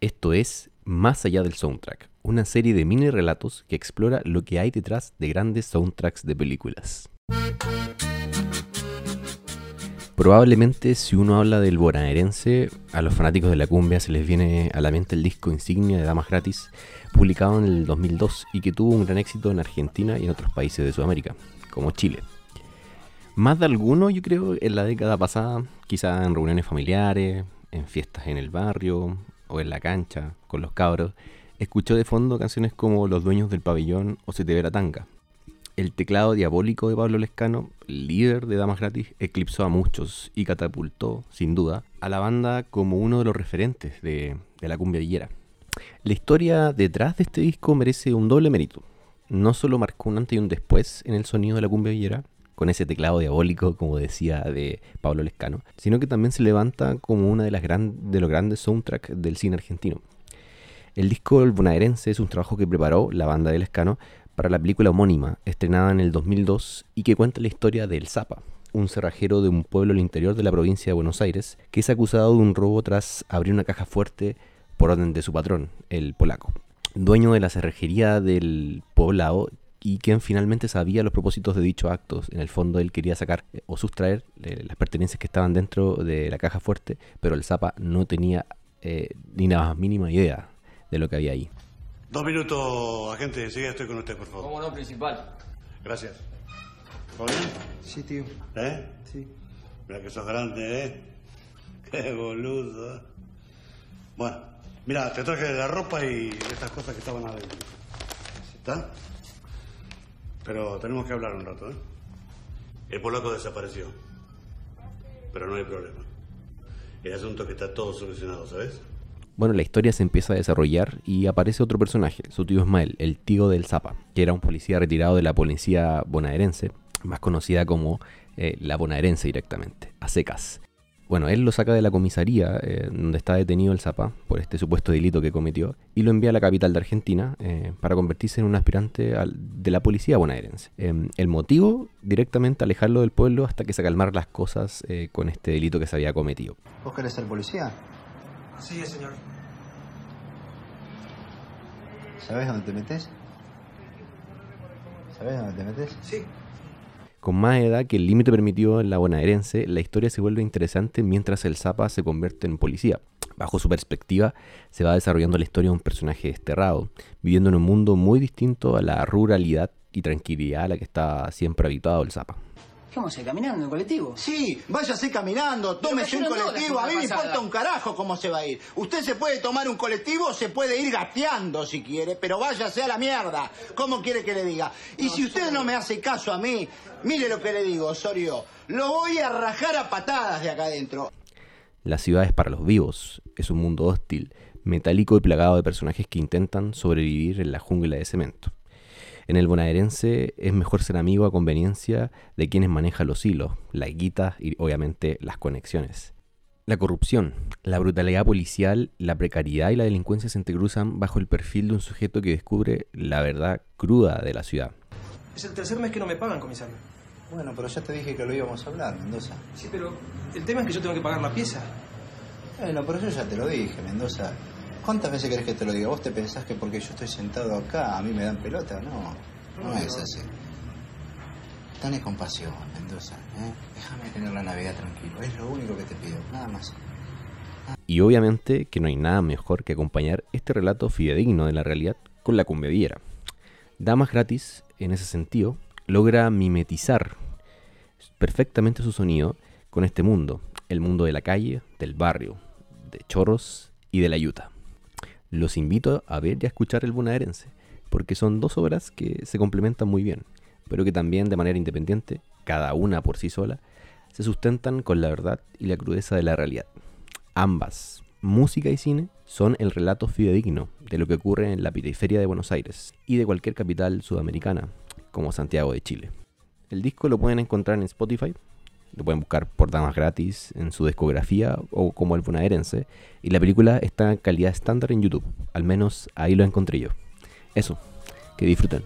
Esto es Más allá del soundtrack, una serie de mini relatos que explora lo que hay detrás de grandes soundtracks de películas. Probablemente si uno habla del bonaerense, a los fanáticos de la cumbia se les viene a la mente el disco insignia de Damas Gratis, publicado en el 2002 y que tuvo un gran éxito en Argentina y en otros países de Sudamérica, como Chile. Más de alguno, yo creo, en la década pasada, quizá en reuniones familiares, en fiestas en el barrio, o en la cancha con los cabros, escuchó de fondo canciones como Los dueños del pabellón o Se te verá tanga. El teclado diabólico de Pablo Lescano, líder de Damas Gratis, eclipsó a muchos y catapultó, sin duda, a la banda como uno de los referentes de, de la cumbia villera. La historia detrás de este disco merece un doble mérito. No solo marcó un antes y un después en el sonido de la cumbia villera, con ese teclado diabólico, como decía de Pablo Lescano, sino que también se levanta como una de, las de los grandes soundtracks del cine argentino. El disco El Bonaerense es un trabajo que preparó la banda de Lescano para la película homónima, estrenada en el 2002 y que cuenta la historia del Zapa, un cerrajero de un pueblo al interior de la provincia de Buenos Aires, que es acusado de un robo tras abrir una caja fuerte por orden de su patrón, el polaco. Dueño de la cerrajería del poblado, y quien finalmente sabía los propósitos de dichos actos. En el fondo él quería sacar eh, o sustraer eh, las pertenencias que estaban dentro de la caja fuerte, pero el Zapa no tenía eh, ni nada más mínima idea de lo que había ahí. Dos minutos, agente, enseguida estoy con usted, por favor. ¿Cómo no, principal? Gracias. ¿Todo bien? Sí, tío. ¿Eh? Sí. Mira que sos grande, ¿eh? Qué boludo. Bueno, mira, te traje la ropa y estas cosas que estaban adentro. ¿Está? Pero tenemos que hablar un rato, ¿eh? El polaco desapareció. Pero no hay problema. El asunto es que está todo solucionado, ¿sabes? Bueno, la historia se empieza a desarrollar y aparece otro personaje, su tío Ismael, el tío del Zapa, que era un policía retirado de la policía bonaerense, más conocida como eh, la bonaerense directamente, a secas. Bueno, él lo saca de la comisaría eh, donde está detenido el Zapa por este supuesto delito que cometió y lo envía a la capital de Argentina eh, para convertirse en un aspirante de la policía bonaerense. Em, el motivo, directamente alejarlo del pueblo hasta que se calmar las cosas eh, con este delito que se había cometido. ¿Vos querés ser policía? Sí, señor. ¿Sabés dónde te metes? ¿Sabés dónde te metes? Sí. Con más edad que el límite permitido en la bonaerense, la historia se vuelve interesante mientras el Zapa se convierte en policía. Bajo su perspectiva, se va desarrollando la historia de un personaje desterrado, viviendo en un mundo muy distinto a la ruralidad y tranquilidad a la que está siempre habituado el Zapa. ¿Cómo se caminando en colectivo? Sí, váyase caminando, tómese un colectivo. A mí me pasada. importa un carajo cómo se va a ir. Usted se puede tomar un colectivo, se puede ir gateando si quiere, pero váyase a la mierda. ¿Cómo quiere que le diga? Y si usted no me hace caso a mí, mire lo que le digo, Osorio. Lo voy a rajar a patadas de acá adentro. La ciudad es para los vivos, es un mundo hostil, metálico y plagado de personajes que intentan sobrevivir en la jungla de cemento. En el bonaerense es mejor ser amigo a conveniencia de quienes manejan los hilos, las guitas y obviamente las conexiones. La corrupción, la brutalidad policial, la precariedad y la delincuencia se entrecruzan bajo el perfil de un sujeto que descubre la verdad cruda de la ciudad. Es el tercer mes que no me pagan, comisario. Bueno, pero ya te dije que lo íbamos a hablar, Mendoza. Sí, pero el tema es que yo tengo que pagar la pieza. Bueno, pero yo ya te lo dije, Mendoza. ¿Cuántas veces querés que te lo diga? ¿Vos te pensás que porque yo estoy sentado acá a mí me dan pelota? No, no es así. Tenés compasión, Mendoza. ¿eh? Déjame tener la Navidad tranquilo. Es lo único que te pido, nada más. Y obviamente que no hay nada mejor que acompañar este relato fidedigno de la realidad con la cumbediera. Damas Gratis, en ese sentido, logra mimetizar perfectamente su sonido con este mundo, el mundo de la calle, del barrio, de Chorros y de la Yuta. Los invito a ver y a escuchar el bonaerense, porque son dos obras que se complementan muy bien, pero que también de manera independiente, cada una por sí sola, se sustentan con la verdad y la crudeza de la realidad. Ambas, música y cine, son el relato fidedigno de lo que ocurre en la periferia de Buenos Aires y de cualquier capital sudamericana, como Santiago de Chile. El disco lo pueden encontrar en Spotify, lo pueden buscar por damas gratis en su discografía o como el bonaerense, y la película está en calidad estándar en YouTube, al menos ahí lo encontré yo. Eso, que disfruten.